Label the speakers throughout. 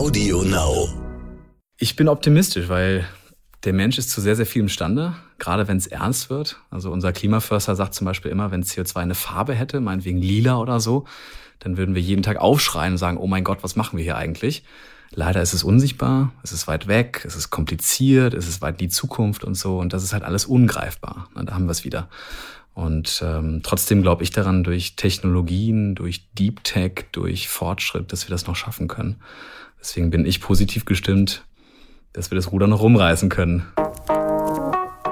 Speaker 1: Audio Now.
Speaker 2: Ich bin optimistisch, weil der Mensch ist zu sehr, sehr viel imstande, gerade wenn es ernst wird. Also unser Klimaförster sagt zum Beispiel immer, wenn CO2 eine Farbe hätte, meinetwegen lila oder so, dann würden wir jeden Tag aufschreien und sagen, oh mein Gott, was machen wir hier eigentlich? Leider ist es unsichtbar, es ist weit weg, es ist kompliziert, es ist weit in die Zukunft und so. Und das ist halt alles ungreifbar. Und da haben wir es wieder. Und ähm, trotzdem glaube ich daran, durch Technologien, durch Deep Tech, durch Fortschritt, dass wir das noch schaffen können. Deswegen bin ich positiv gestimmt, dass wir das Ruder noch rumreißen können.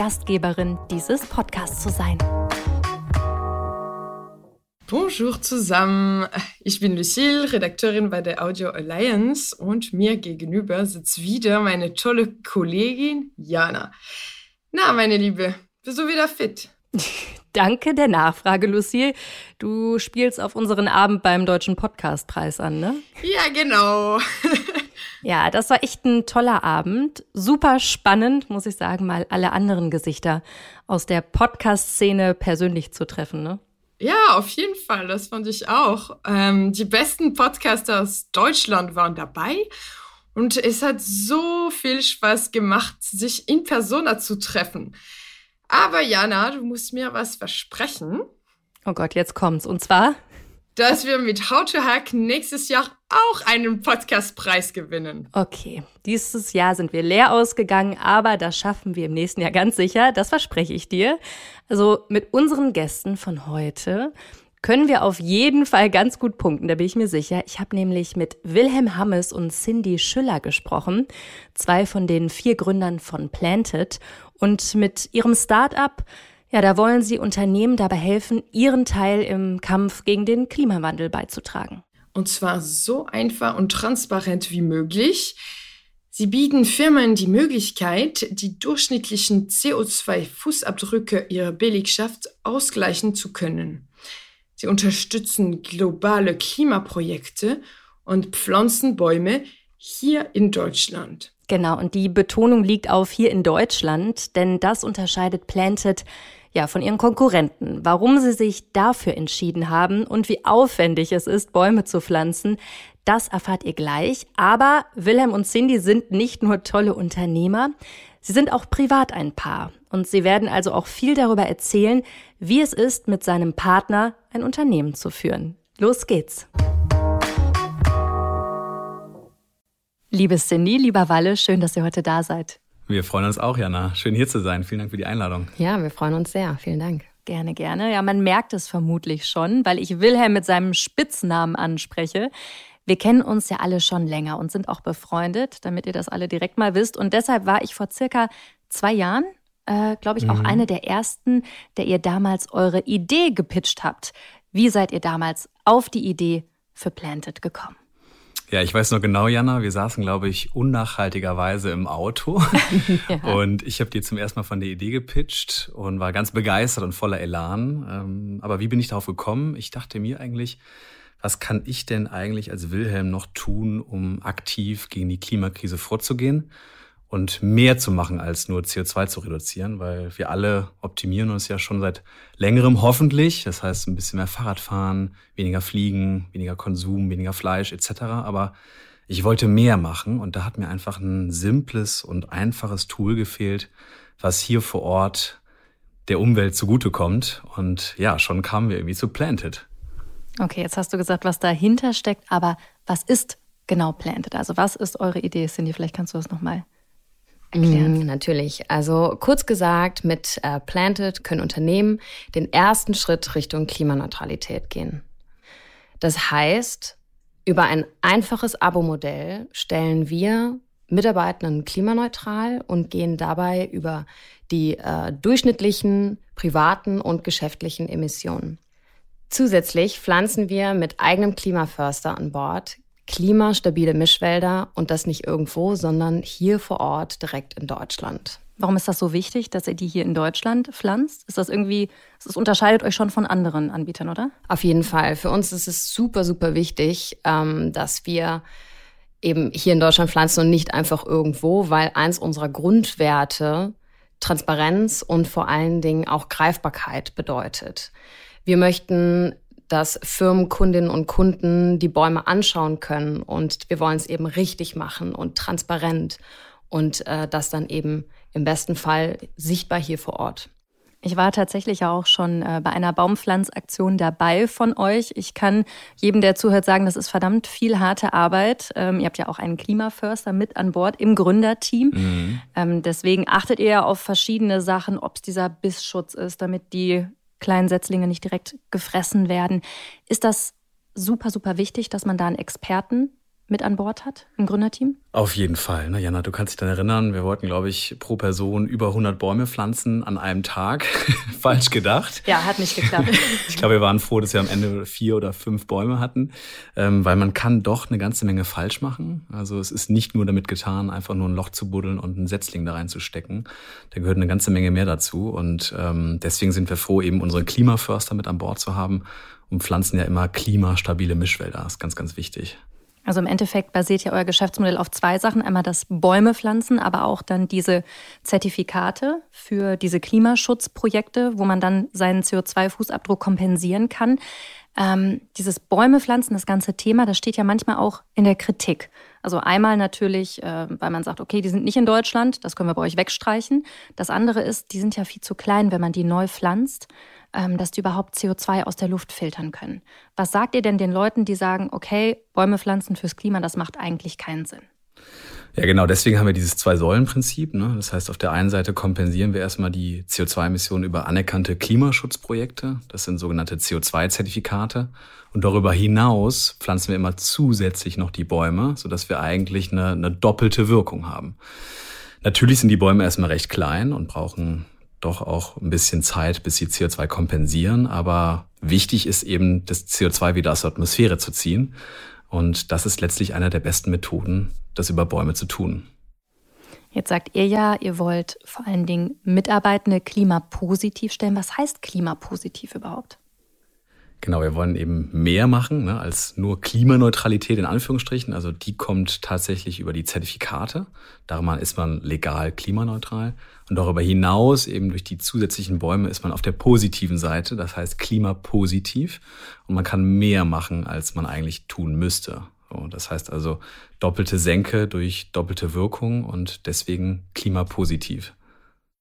Speaker 3: Gastgeberin dieses Podcasts zu sein.
Speaker 4: Bonjour zusammen, ich bin Lucille, Redakteurin bei der Audio Alliance und mir gegenüber sitzt wieder meine tolle Kollegin Jana. Na, meine Liebe, bist du wieder fit?
Speaker 3: Danke der Nachfrage, Lucille. Du spielst auf unseren Abend beim Deutschen Podcastpreis an, ne?
Speaker 4: Ja, genau.
Speaker 3: Ja, das war echt ein toller Abend. Super spannend, muss ich sagen, mal alle anderen Gesichter aus der Podcast-Szene persönlich zu treffen, ne?
Speaker 4: Ja, auf jeden Fall, das fand ich auch. Ähm, die besten Podcaster aus Deutschland waren dabei und es hat so viel Spaß gemacht, sich in Persona zu treffen. Aber Jana, du musst mir was versprechen.
Speaker 3: Oh Gott, jetzt kommt's. Und zwar?
Speaker 4: Dass wir mit How to Hack nächstes Jahr auch einen Podcastpreis gewinnen.
Speaker 3: Okay, dieses Jahr sind wir leer ausgegangen, aber das schaffen wir im nächsten Jahr ganz sicher, das verspreche ich dir. Also mit unseren Gästen von heute können wir auf jeden Fall ganz gut punkten, da bin ich mir sicher. Ich habe nämlich mit Wilhelm Hammes und Cindy Schüller gesprochen, zwei von den vier Gründern von Planted und mit ihrem Start-up ja, da wollen sie Unternehmen dabei helfen, ihren Teil im Kampf gegen den Klimawandel beizutragen.
Speaker 4: Und zwar so einfach und transparent wie möglich. Sie bieten Firmen die Möglichkeit, die durchschnittlichen CO2-Fußabdrücke ihrer Belegschaft ausgleichen zu können. Sie unterstützen globale Klimaprojekte und pflanzen Bäume hier in Deutschland.
Speaker 3: Genau, und die Betonung liegt auf hier in Deutschland, denn das unterscheidet Planted ja, von ihren Konkurrenten, warum sie sich dafür entschieden haben und wie aufwendig es ist, Bäume zu pflanzen, das erfahrt ihr gleich. Aber Wilhelm und Cindy sind nicht nur tolle Unternehmer, sie sind auch privat ein Paar. Und sie werden also auch viel darüber erzählen, wie es ist, mit seinem Partner ein Unternehmen zu führen. Los geht's! Liebe Cindy, lieber Walle, schön, dass ihr heute da seid.
Speaker 2: Wir freuen uns auch, Jana. Schön hier zu sein. Vielen Dank für die Einladung.
Speaker 5: Ja, wir freuen uns sehr. Vielen Dank.
Speaker 3: Gerne, gerne. Ja, man merkt es vermutlich schon, weil ich Wilhelm mit seinem Spitznamen anspreche. Wir kennen uns ja alle schon länger und sind auch befreundet, damit ihr das alle direkt mal wisst. Und deshalb war ich vor circa zwei Jahren, äh, glaube ich, auch mhm. eine der ersten, der ihr damals eure Idee gepitcht habt. Wie seid ihr damals auf die Idee für Planted gekommen?
Speaker 2: Ja, ich weiß noch genau, Jana, wir saßen, glaube ich, unnachhaltigerweise im Auto. ja. Und ich habe dir zum ersten Mal von der Idee gepitcht und war ganz begeistert und voller Elan. Ähm, aber wie bin ich darauf gekommen? Ich dachte mir eigentlich, was kann ich denn eigentlich als Wilhelm noch tun, um aktiv gegen die Klimakrise vorzugehen? Und mehr zu machen, als nur CO2 zu reduzieren, weil wir alle optimieren uns ja schon seit längerem hoffentlich. Das heißt, ein bisschen mehr Fahrrad fahren, weniger fliegen, weniger Konsum, weniger Fleisch etc. Aber ich wollte mehr machen und da hat mir einfach ein simples und einfaches Tool gefehlt, was hier vor Ort der Umwelt zugutekommt. Und ja, schon kamen wir irgendwie zu Planted.
Speaker 3: Okay, jetzt hast du gesagt, was dahinter steckt, aber was ist genau Planted? Also was ist eure Idee, Cindy? Vielleicht kannst du das nochmal erklären?
Speaker 5: Mm, natürlich. Also kurz gesagt, mit äh, Planted können Unternehmen den ersten Schritt Richtung Klimaneutralität gehen. Das heißt, über ein einfaches Abo-Modell stellen wir Mitarbeitenden klimaneutral und gehen dabei über die äh, durchschnittlichen privaten und geschäftlichen Emissionen. Zusätzlich pflanzen wir mit eigenem Klimaförster an Bord Klimastabile Mischwälder und das nicht irgendwo, sondern hier vor Ort direkt in Deutschland.
Speaker 3: Warum ist das so wichtig, dass ihr die hier in Deutschland pflanzt? Ist das irgendwie, das unterscheidet euch schon von anderen Anbietern, oder?
Speaker 5: Auf jeden Fall. Für uns ist es super, super wichtig, ähm, dass wir eben hier in Deutschland pflanzen und nicht einfach irgendwo, weil eins unserer Grundwerte Transparenz und vor allen Dingen auch Greifbarkeit bedeutet. Wir möchten, dass Firmen, Kundinnen und Kunden die Bäume anschauen können und wir wollen es eben richtig machen und transparent und äh, das dann eben im besten Fall sichtbar hier vor Ort.
Speaker 3: Ich war tatsächlich auch schon äh, bei einer Baumpflanzaktion dabei von euch. Ich kann jedem, der zuhört, sagen, das ist verdammt viel harte Arbeit. Ähm, ihr habt ja auch einen Klimaförster mit an Bord im Gründerteam. Mhm. Ähm, deswegen achtet ihr auf verschiedene Sachen, ob es dieser Bissschutz ist, damit die kleinen Setzlinge nicht direkt gefressen werden. Ist das super, super wichtig, dass man da einen Experten mit an Bord hat im Gründerteam?
Speaker 2: Auf jeden Fall. Ne, Jana, du kannst dich dann erinnern, wir wollten, glaube ich, pro Person über 100 Bäume pflanzen an einem Tag. Falsch gedacht.
Speaker 3: Ja, hat nicht geklappt.
Speaker 2: ich glaube, wir waren froh, dass wir am Ende vier oder fünf Bäume hatten, ähm, weil man kann doch eine ganze Menge falsch machen. Also es ist nicht nur damit getan, einfach nur ein Loch zu buddeln und einen Setzling da reinzustecken. Da gehört eine ganze Menge mehr dazu und ähm, deswegen sind wir froh, eben unseren Klimaförster mit an Bord zu haben und pflanzen ja immer klimastabile Mischwälder. Das ist ganz, ganz wichtig.
Speaker 3: Also im Endeffekt basiert ja euer Geschäftsmodell auf zwei Sachen. Einmal das Bäume pflanzen, aber auch dann diese Zertifikate für diese Klimaschutzprojekte, wo man dann seinen CO2-Fußabdruck kompensieren kann. Ähm, dieses Bäume pflanzen, das ganze Thema, das steht ja manchmal auch in der Kritik. Also einmal natürlich, äh, weil man sagt, okay, die sind nicht in Deutschland, das können wir bei euch wegstreichen. Das andere ist, die sind ja viel zu klein, wenn man die neu pflanzt. Ähm, dass die überhaupt CO2 aus der Luft filtern können. Was sagt ihr denn den Leuten, die sagen, okay, Bäume pflanzen fürs Klima, das macht eigentlich keinen Sinn?
Speaker 2: Ja, genau. Deswegen haben wir dieses Zwei-Säulen-Prinzip. Ne? Das heißt, auf der einen Seite kompensieren wir erstmal die CO2-Emissionen über anerkannte Klimaschutzprojekte. Das sind sogenannte CO2-Zertifikate. Und darüber hinaus pflanzen wir immer zusätzlich noch die Bäume, sodass wir eigentlich eine, eine doppelte Wirkung haben. Natürlich sind die Bäume erstmal recht klein und brauchen doch auch ein bisschen Zeit, bis sie CO2 kompensieren. Aber wichtig ist eben, das CO2 wieder aus der Atmosphäre zu ziehen. Und das ist letztlich einer der besten Methoden, das über Bäume zu tun.
Speaker 3: Jetzt sagt ihr ja, ihr wollt vor allen Dingen Mitarbeitende klimapositiv stellen. Was heißt klimapositiv überhaupt?
Speaker 2: Genau, wir wollen eben mehr machen ne, als nur Klimaneutralität in Anführungsstrichen. Also die kommt tatsächlich über die Zertifikate. Darum ist man legal klimaneutral. Und darüber hinaus, eben durch die zusätzlichen Bäume, ist man auf der positiven Seite, das heißt klimapositiv. Und man kann mehr machen, als man eigentlich tun müsste. So, das heißt also doppelte Senke durch doppelte Wirkung und deswegen klimapositiv.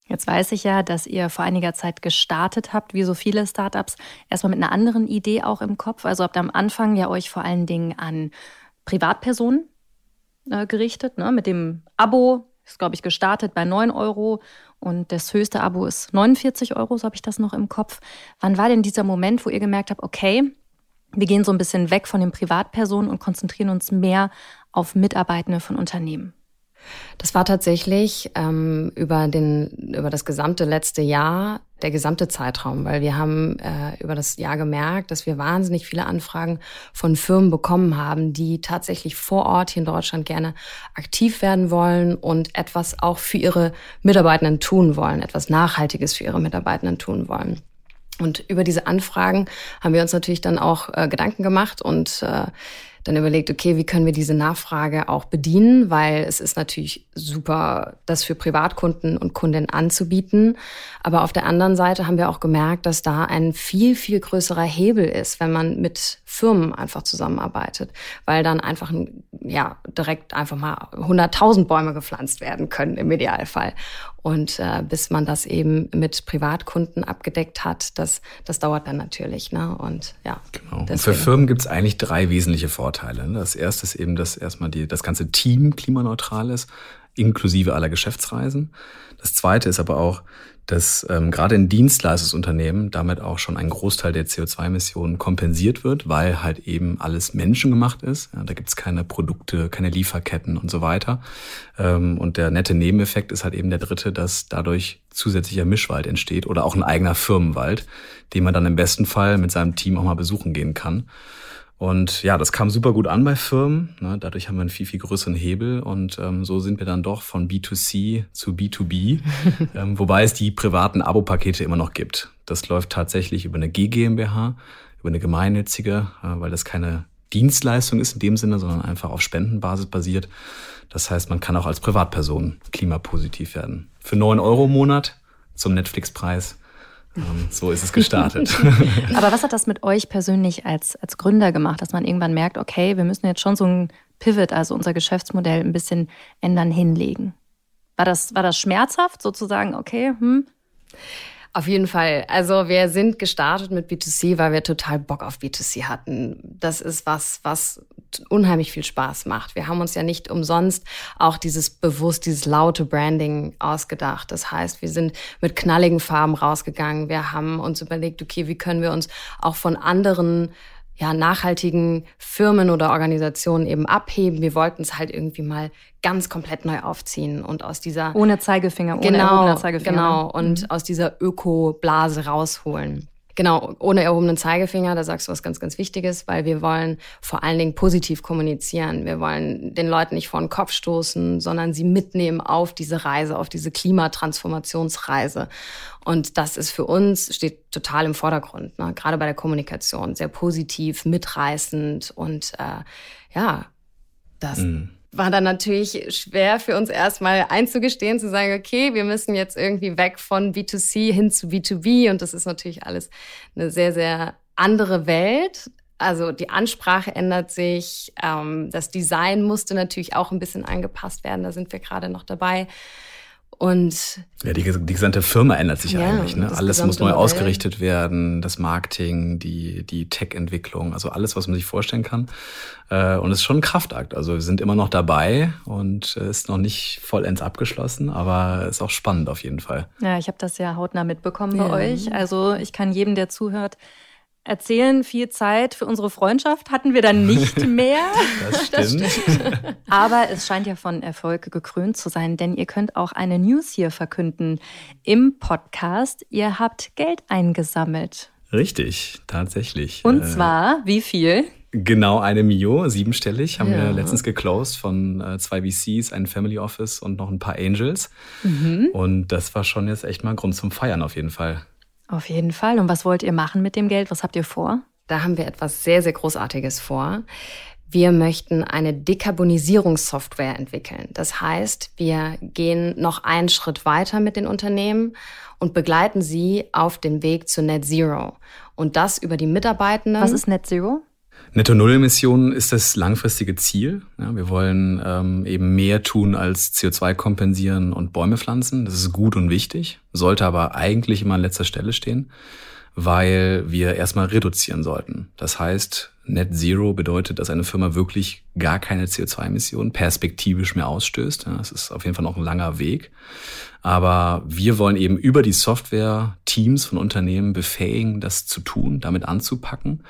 Speaker 3: Jetzt weiß ich ja, dass ihr vor einiger Zeit gestartet habt, wie so viele Startups, erstmal mit einer anderen Idee auch im Kopf. Also habt ihr am Anfang ja euch vor allen Dingen an Privatpersonen äh, gerichtet, ne? mit dem Abo. Ist, glaube ich, gestartet bei 9 Euro und das höchste Abo ist 49 Euro, so habe ich das noch im Kopf. Wann war denn dieser Moment, wo ihr gemerkt habt, okay, wir gehen so ein bisschen weg von den Privatpersonen und konzentrieren uns mehr auf Mitarbeitende von Unternehmen?
Speaker 5: Das war tatsächlich ähm, über, den, über das gesamte letzte Jahr der gesamte Zeitraum, weil wir haben äh, über das Jahr gemerkt, dass wir wahnsinnig viele Anfragen von Firmen bekommen haben, die tatsächlich vor Ort hier in Deutschland gerne aktiv werden wollen und etwas auch für ihre Mitarbeitenden tun wollen, etwas Nachhaltiges für ihre Mitarbeitenden tun wollen. Und über diese Anfragen haben wir uns natürlich dann auch äh, Gedanken gemacht und äh, dann überlegt, okay, wie können wir diese Nachfrage auch bedienen, weil es ist natürlich super, das für Privatkunden und Kundinnen anzubieten. Aber auf der anderen Seite haben wir auch gemerkt, dass da ein viel, viel größerer Hebel ist, wenn man mit Firmen einfach zusammenarbeitet, weil dann einfach, ja, direkt einfach mal 100.000 Bäume gepflanzt werden können im Idealfall. Und äh, bis man das eben mit Privatkunden abgedeckt hat, das, das dauert dann natürlich. Ne? Und ja.
Speaker 2: Genau. Und für Firmen gibt es eigentlich drei wesentliche Vorteile. Ne? Das erste ist eben, dass erstmal die, das ganze Team klimaneutral ist, inklusive aller Geschäftsreisen. Das zweite ist aber auch, dass ähm, gerade in Dienstleistungsunternehmen damit auch schon ein Großteil der CO2-Emissionen kompensiert wird, weil halt eben alles menschengemacht ist. Ja, da gibt's keine Produkte, keine Lieferketten und so weiter. Ähm, und der nette Nebeneffekt ist halt eben der dritte, dass dadurch zusätzlicher Mischwald entsteht oder auch ein eigener Firmenwald, den man dann im besten Fall mit seinem Team auch mal besuchen gehen kann. Und ja, das kam super gut an bei Firmen. Ne? Dadurch haben wir einen viel, viel größeren Hebel. Und ähm, so sind wir dann doch von B2C zu B2B. ähm, wobei es die privaten Abo-Pakete immer noch gibt. Das läuft tatsächlich über eine G GmbH, über eine gemeinnützige, äh, weil das keine Dienstleistung ist in dem Sinne, sondern einfach auf Spendenbasis basiert. Das heißt, man kann auch als Privatperson klimapositiv werden. Für neun Euro im Monat zum Netflix-Preis so ist es gestartet.
Speaker 3: Aber was hat das mit euch persönlich als, als Gründer gemacht, dass man irgendwann merkt, okay, wir müssen jetzt schon so ein Pivot, also unser Geschäftsmodell ein bisschen ändern, hinlegen? War das, war das schmerzhaft sozusagen, okay, hm?
Speaker 5: Auf jeden Fall. Also wir sind gestartet mit B2C, weil wir total Bock auf B2C hatten. Das ist was, was unheimlich viel Spaß macht. Wir haben uns ja nicht umsonst auch dieses bewusst, dieses laute Branding ausgedacht. Das heißt, wir sind mit knalligen Farben rausgegangen. Wir haben uns überlegt, okay, wie können wir uns auch von anderen ja, nachhaltigen Firmen oder Organisationen eben abheben. Wir wollten es halt irgendwie mal ganz komplett neu aufziehen und aus dieser
Speaker 3: ohne Zeigefinger, ohne
Speaker 5: genau,
Speaker 3: Zeigefinger.
Speaker 5: Genau, und mhm. aus dieser Öko-Blase rausholen. Genau, ohne erhobenen Zeigefinger, da sagst du was ganz, ganz Wichtiges, weil wir wollen vor allen Dingen positiv kommunizieren. Wir wollen den Leuten nicht vor den Kopf stoßen, sondern sie mitnehmen auf diese Reise, auf diese Klimatransformationsreise. Und das ist für uns, steht total im Vordergrund, ne? gerade bei der Kommunikation, sehr positiv, mitreißend und äh, ja, das. Mhm war dann natürlich schwer für uns erstmal einzugestehen, zu sagen, okay, wir müssen jetzt irgendwie weg von B2C hin zu B2B und das ist natürlich alles eine sehr, sehr andere Welt. Also die Ansprache ändert sich, ähm, das Design musste natürlich auch ein bisschen angepasst werden, da sind wir gerade noch dabei. Und
Speaker 2: ja, die, die gesamte Firma ändert sich ja, eigentlich. Ne? Alles muss neu Modell. ausgerichtet werden, das Marketing, die, die Tech-Entwicklung, also alles, was man sich vorstellen kann. Äh, und es ist schon ein Kraftakt. Also wir sind immer noch dabei und es ist noch nicht vollends abgeschlossen, aber es ist auch spannend auf jeden Fall.
Speaker 3: Ja, ich habe das ja hautnah mitbekommen bei ja. euch. Also ich kann jedem, der zuhört, erzählen, viel Zeit für unsere Freundschaft hatten wir dann nicht mehr.
Speaker 2: das, stimmt. das stimmt.
Speaker 3: Aber es scheint ja von Erfolg gekrönt zu sein, denn ihr könnt auch eine News hier verkünden im Podcast. Ihr habt Geld eingesammelt.
Speaker 2: Richtig, tatsächlich.
Speaker 3: Und äh, zwar, wie viel?
Speaker 2: Genau eine Mio, siebenstellig, haben ja. wir letztens geclosed von äh, zwei VCs, ein Family Office und noch ein paar Angels. Mhm. Und das war schon jetzt echt mal ein Grund zum Feiern auf jeden Fall.
Speaker 3: Auf jeden Fall. Und was wollt ihr machen mit dem Geld? Was habt ihr vor?
Speaker 5: Da haben wir etwas sehr, sehr Großartiges vor. Wir möchten eine Dekarbonisierungssoftware entwickeln. Das heißt, wir gehen noch einen Schritt weiter mit den Unternehmen und begleiten sie auf dem Weg zu Net Zero. Und das über die Mitarbeitenden.
Speaker 3: Was ist Net Zero?
Speaker 2: Netto-Null-Emissionen ist das langfristige Ziel. Ja, wir wollen ähm, eben mehr tun als CO2 kompensieren und Bäume pflanzen. Das ist gut und wichtig, sollte aber eigentlich immer an letzter Stelle stehen, weil wir erstmal reduzieren sollten. Das heißt, Net Zero bedeutet, dass eine Firma wirklich gar keine CO2-Emissionen perspektivisch mehr ausstößt. Ja, das ist auf jeden Fall noch ein langer Weg. Aber wir wollen eben über die Software Teams von Unternehmen befähigen, das zu tun, damit anzupacken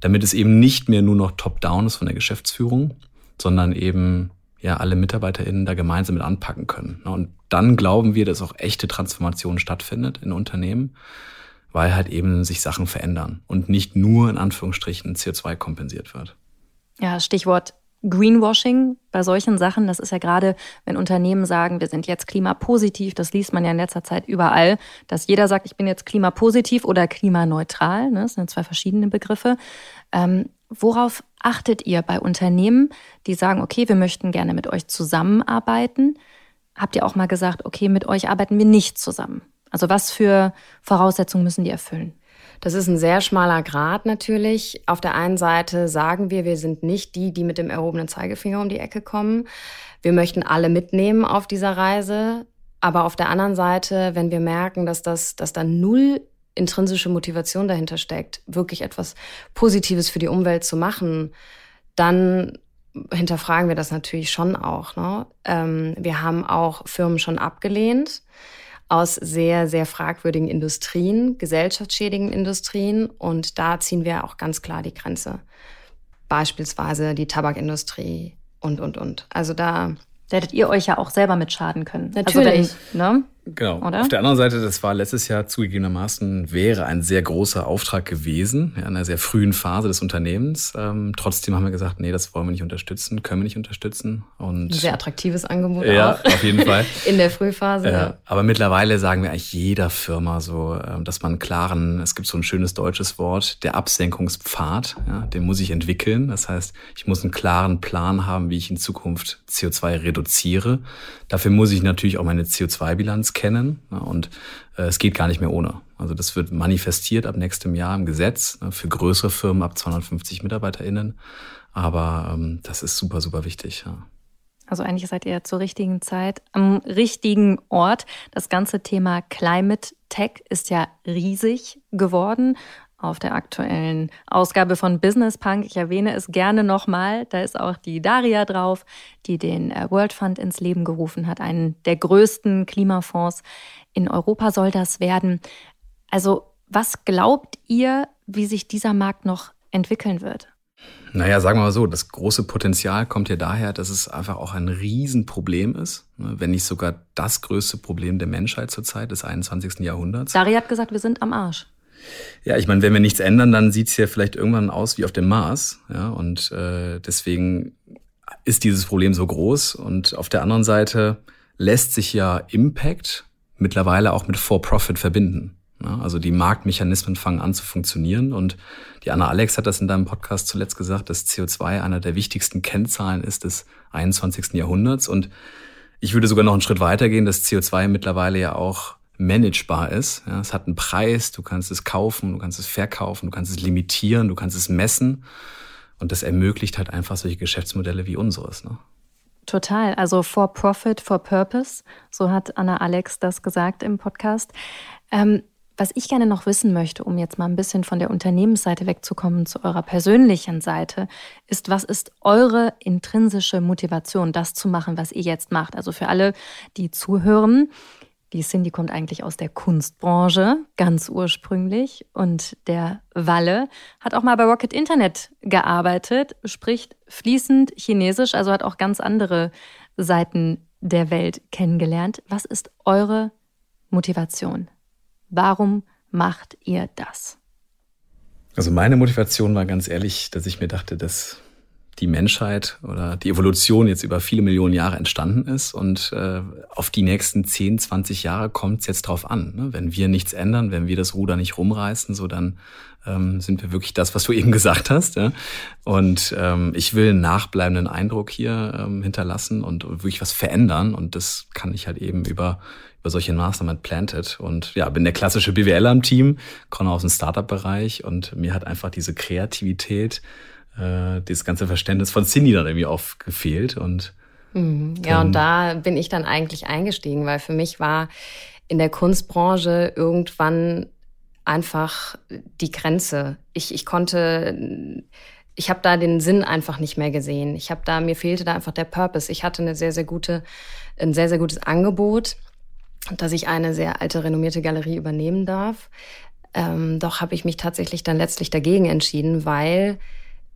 Speaker 2: damit es eben nicht mehr nur noch top-down ist von der Geschäftsführung, sondern eben ja alle MitarbeiterInnen da gemeinsam mit anpacken können. Und dann glauben wir, dass auch echte Transformation stattfindet in Unternehmen, weil halt eben sich Sachen verändern und nicht nur in Anführungsstrichen CO2 kompensiert wird.
Speaker 3: Ja, Stichwort Greenwashing bei solchen Sachen, das ist ja gerade, wenn Unternehmen sagen, wir sind jetzt klimapositiv, das liest man ja in letzter Zeit überall, dass jeder sagt, ich bin jetzt klimapositiv oder klimaneutral. Ne? Das sind zwei verschiedene Begriffe. Ähm, worauf achtet ihr bei Unternehmen, die sagen, okay, wir möchten gerne mit euch zusammenarbeiten? Habt ihr auch mal gesagt, okay, mit euch arbeiten wir nicht zusammen? Also was für Voraussetzungen müssen die erfüllen?
Speaker 5: Das ist ein sehr schmaler Grad natürlich. Auf der einen Seite sagen wir, wir sind nicht die, die mit dem erhobenen Zeigefinger um die Ecke kommen. Wir möchten alle mitnehmen auf dieser Reise. Aber auf der anderen Seite, wenn wir merken, dass das, dass da null intrinsische Motivation dahinter steckt, wirklich etwas Positives für die Umwelt zu machen, dann hinterfragen wir das natürlich schon auch. Ne? Ähm, wir haben auch Firmen schon abgelehnt aus sehr, sehr fragwürdigen Industrien, gesellschaftsschädigen Industrien. Und da ziehen wir auch ganz klar die Grenze. Beispielsweise die Tabakindustrie und, und, und. Also da.
Speaker 3: Da hättet ihr euch ja auch selber mit schaden können.
Speaker 5: Also Natürlich.
Speaker 3: Also wenn, ne?
Speaker 2: Genau. Oder? Auf der anderen Seite, das war letztes Jahr zugegebenermaßen, wäre ein sehr großer Auftrag gewesen, in einer sehr frühen Phase des Unternehmens. Ähm, trotzdem haben wir gesagt, nee, das wollen wir nicht unterstützen, können wir nicht unterstützen. Und
Speaker 5: ein sehr attraktives Angebot
Speaker 2: ja, auch. auf jeden Fall.
Speaker 5: in der Frühphase.
Speaker 2: Ja, aber mittlerweile sagen wir eigentlich jeder Firma so, ähm, dass man einen klaren, es gibt so ein schönes deutsches Wort, der Absenkungspfad, ja, den muss ich entwickeln. Das heißt, ich muss einen klaren Plan haben, wie ich in Zukunft CO2 reduziere. Dafür muss ich natürlich auch meine CO2-Bilanz kennen. Ne, und äh, es geht gar nicht mehr ohne. Also das wird manifestiert ab nächstem Jahr im Gesetz ne, für größere Firmen ab 250 MitarbeiterInnen. Aber ähm, das ist super, super wichtig.
Speaker 3: Also eigentlich seid ihr zur richtigen Zeit am richtigen Ort. Das ganze Thema Climate Tech ist ja riesig geworden auf der aktuellen Ausgabe von Business Punk. Ich erwähne es gerne nochmal. Da ist auch die Daria drauf, die den äh, World Fund ins Leben gerufen hat. Einen der größten Klimafonds in Europa soll das werden. Also was glaubt ihr, wie sich dieser Markt noch entwickeln wird?
Speaker 2: Naja, sagen wir mal so, das große Potenzial kommt ja daher, dass es einfach auch ein Riesenproblem ist, ne, wenn nicht sogar das größte Problem der Menschheit zurzeit des 21. Jahrhunderts.
Speaker 3: Daria hat gesagt, wir sind am Arsch.
Speaker 2: Ja, ich meine, wenn wir nichts ändern, dann sieht es ja vielleicht irgendwann aus wie auf dem Mars. Ja, und äh, deswegen ist dieses Problem so groß. Und auf der anderen Seite lässt sich ja Impact mittlerweile auch mit For-Profit verbinden. Ja, also die Marktmechanismen fangen an zu funktionieren. Und die Anna Alex hat das in deinem Podcast zuletzt gesagt, dass CO2 einer der wichtigsten Kennzahlen ist des 21. Jahrhunderts. Und ich würde sogar noch einen Schritt weitergehen, dass CO2 mittlerweile ja auch managebar ist. Ja, es hat einen Preis, du kannst es kaufen, du kannst es verkaufen, du kannst es limitieren, du kannst es messen. Und das ermöglicht halt einfach solche Geschäftsmodelle wie unseres. Ne?
Speaker 3: Total. Also for profit, for purpose. So hat Anna Alex das gesagt im Podcast. Ähm, was ich gerne noch wissen möchte, um jetzt mal ein bisschen von der Unternehmensseite wegzukommen zu eurer persönlichen Seite, ist, was ist eure intrinsische Motivation, das zu machen, was ihr jetzt macht? Also für alle, die zuhören, die Cindy kommt eigentlich aus der Kunstbranche, ganz ursprünglich. Und der Walle hat auch mal bei Rocket Internet gearbeitet, spricht fließend Chinesisch, also hat auch ganz andere Seiten der Welt kennengelernt. Was ist eure Motivation? Warum macht ihr das?
Speaker 2: Also meine Motivation war ganz ehrlich, dass ich mir dachte, dass die Menschheit oder die Evolution jetzt über viele Millionen Jahre entstanden ist. Und äh, auf die nächsten 10, 20 Jahre kommt es jetzt drauf an. Ne? Wenn wir nichts ändern, wenn wir das Ruder nicht rumreißen, so dann ähm, sind wir wirklich das, was du eben gesagt hast. Ja? Und ähm, ich will einen nachbleibenden Eindruck hier ähm, hinterlassen und wirklich was verändern. Und das kann ich halt eben über über solche Maßnahmen Planted und ja, bin der klassische BWL am Team, komme aus dem Startup-Bereich und mir hat einfach diese Kreativität äh, dieses ganze Verständnis von Cindy dann irgendwie oft gefehlt. Und
Speaker 5: mhm. ja, und da bin ich dann eigentlich eingestiegen, weil für mich war in der Kunstbranche irgendwann einfach die Grenze. Ich, ich konnte, ich habe da den Sinn einfach nicht mehr gesehen. Ich habe da, mir fehlte da einfach der Purpose. Ich hatte eine sehr, sehr gute, ein sehr, sehr gutes Angebot, dass ich eine sehr alte, renommierte Galerie übernehmen darf. Ähm, doch habe ich mich tatsächlich dann letztlich dagegen entschieden, weil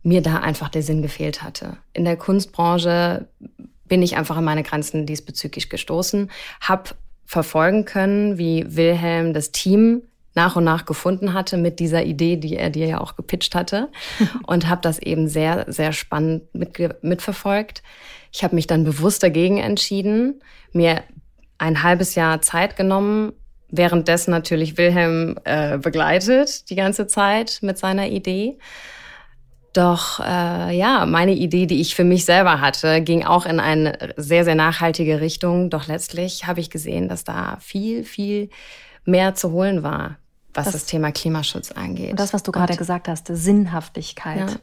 Speaker 5: mir da einfach der Sinn gefehlt hatte. In der Kunstbranche bin ich einfach an meine Grenzen diesbezüglich gestoßen, habe verfolgen können, wie Wilhelm das Team nach und nach gefunden hatte mit dieser Idee, die er dir ja auch gepitcht hatte und habe das eben sehr, sehr spannend mit, mitverfolgt. Ich habe mich dann bewusst dagegen entschieden, mir ein halbes Jahr Zeit genommen, währenddessen natürlich Wilhelm äh, begleitet die ganze Zeit mit seiner Idee doch äh, ja, meine Idee, die ich für mich selber hatte, ging auch in eine sehr, sehr nachhaltige Richtung. Doch letztlich habe ich gesehen, dass da viel, viel mehr zu holen war, was das, das Thema Klimaschutz angeht.
Speaker 3: Und das, was du gerade gesagt hast, Sinnhaftigkeit. Ja.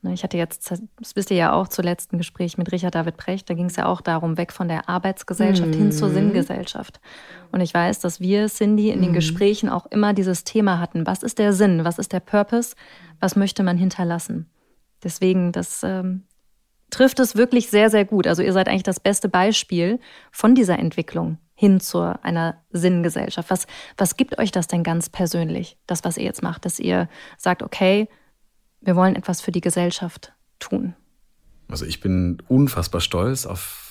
Speaker 3: Ne, ich hatte jetzt, das wisst ihr ja auch, zuletzt ein Gespräch mit Richard David Precht. Da ging es ja auch darum, weg von der Arbeitsgesellschaft mhm. hin zur mhm. Sinngesellschaft. Und ich weiß, dass wir, Cindy, in den mhm. Gesprächen auch immer dieses Thema hatten. Was ist der Sinn? Was ist der Purpose? Was möchte man hinterlassen. Deswegen, das ähm, trifft es wirklich sehr, sehr gut. Also ihr seid eigentlich das beste Beispiel von dieser Entwicklung hin zu einer Sinngesellschaft. Was, was gibt euch das denn ganz persönlich, das, was ihr jetzt macht, dass ihr sagt, okay, wir wollen etwas für die Gesellschaft tun?
Speaker 2: Also ich bin unfassbar stolz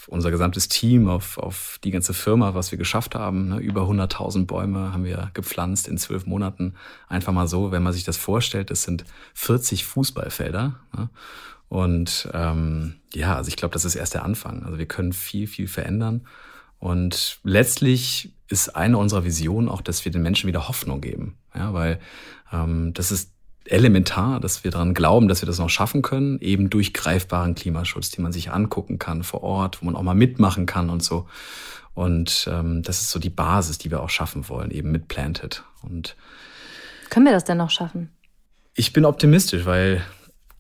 Speaker 2: unser gesamtes Team, auf, auf die ganze Firma, was wir geschafft haben. Ne? Über 100.000 Bäume haben wir gepflanzt in zwölf Monaten. Einfach mal so, wenn man sich das vorstellt, das sind 40 Fußballfelder. Ne? Und ähm, ja, also ich glaube, das ist erst der Anfang. Also wir können viel, viel verändern. Und letztlich ist eine unserer Visionen auch, dass wir den Menschen wieder Hoffnung geben. Ja, weil ähm, das ist elementar, dass wir daran glauben, dass wir das noch schaffen können, eben durch greifbaren Klimaschutz, den man sich angucken kann vor Ort, wo man auch mal mitmachen kann und so. Und ähm, das ist so die Basis, die wir auch schaffen wollen, eben mit Planted. Und
Speaker 3: können wir das denn noch schaffen?
Speaker 2: Ich bin optimistisch, weil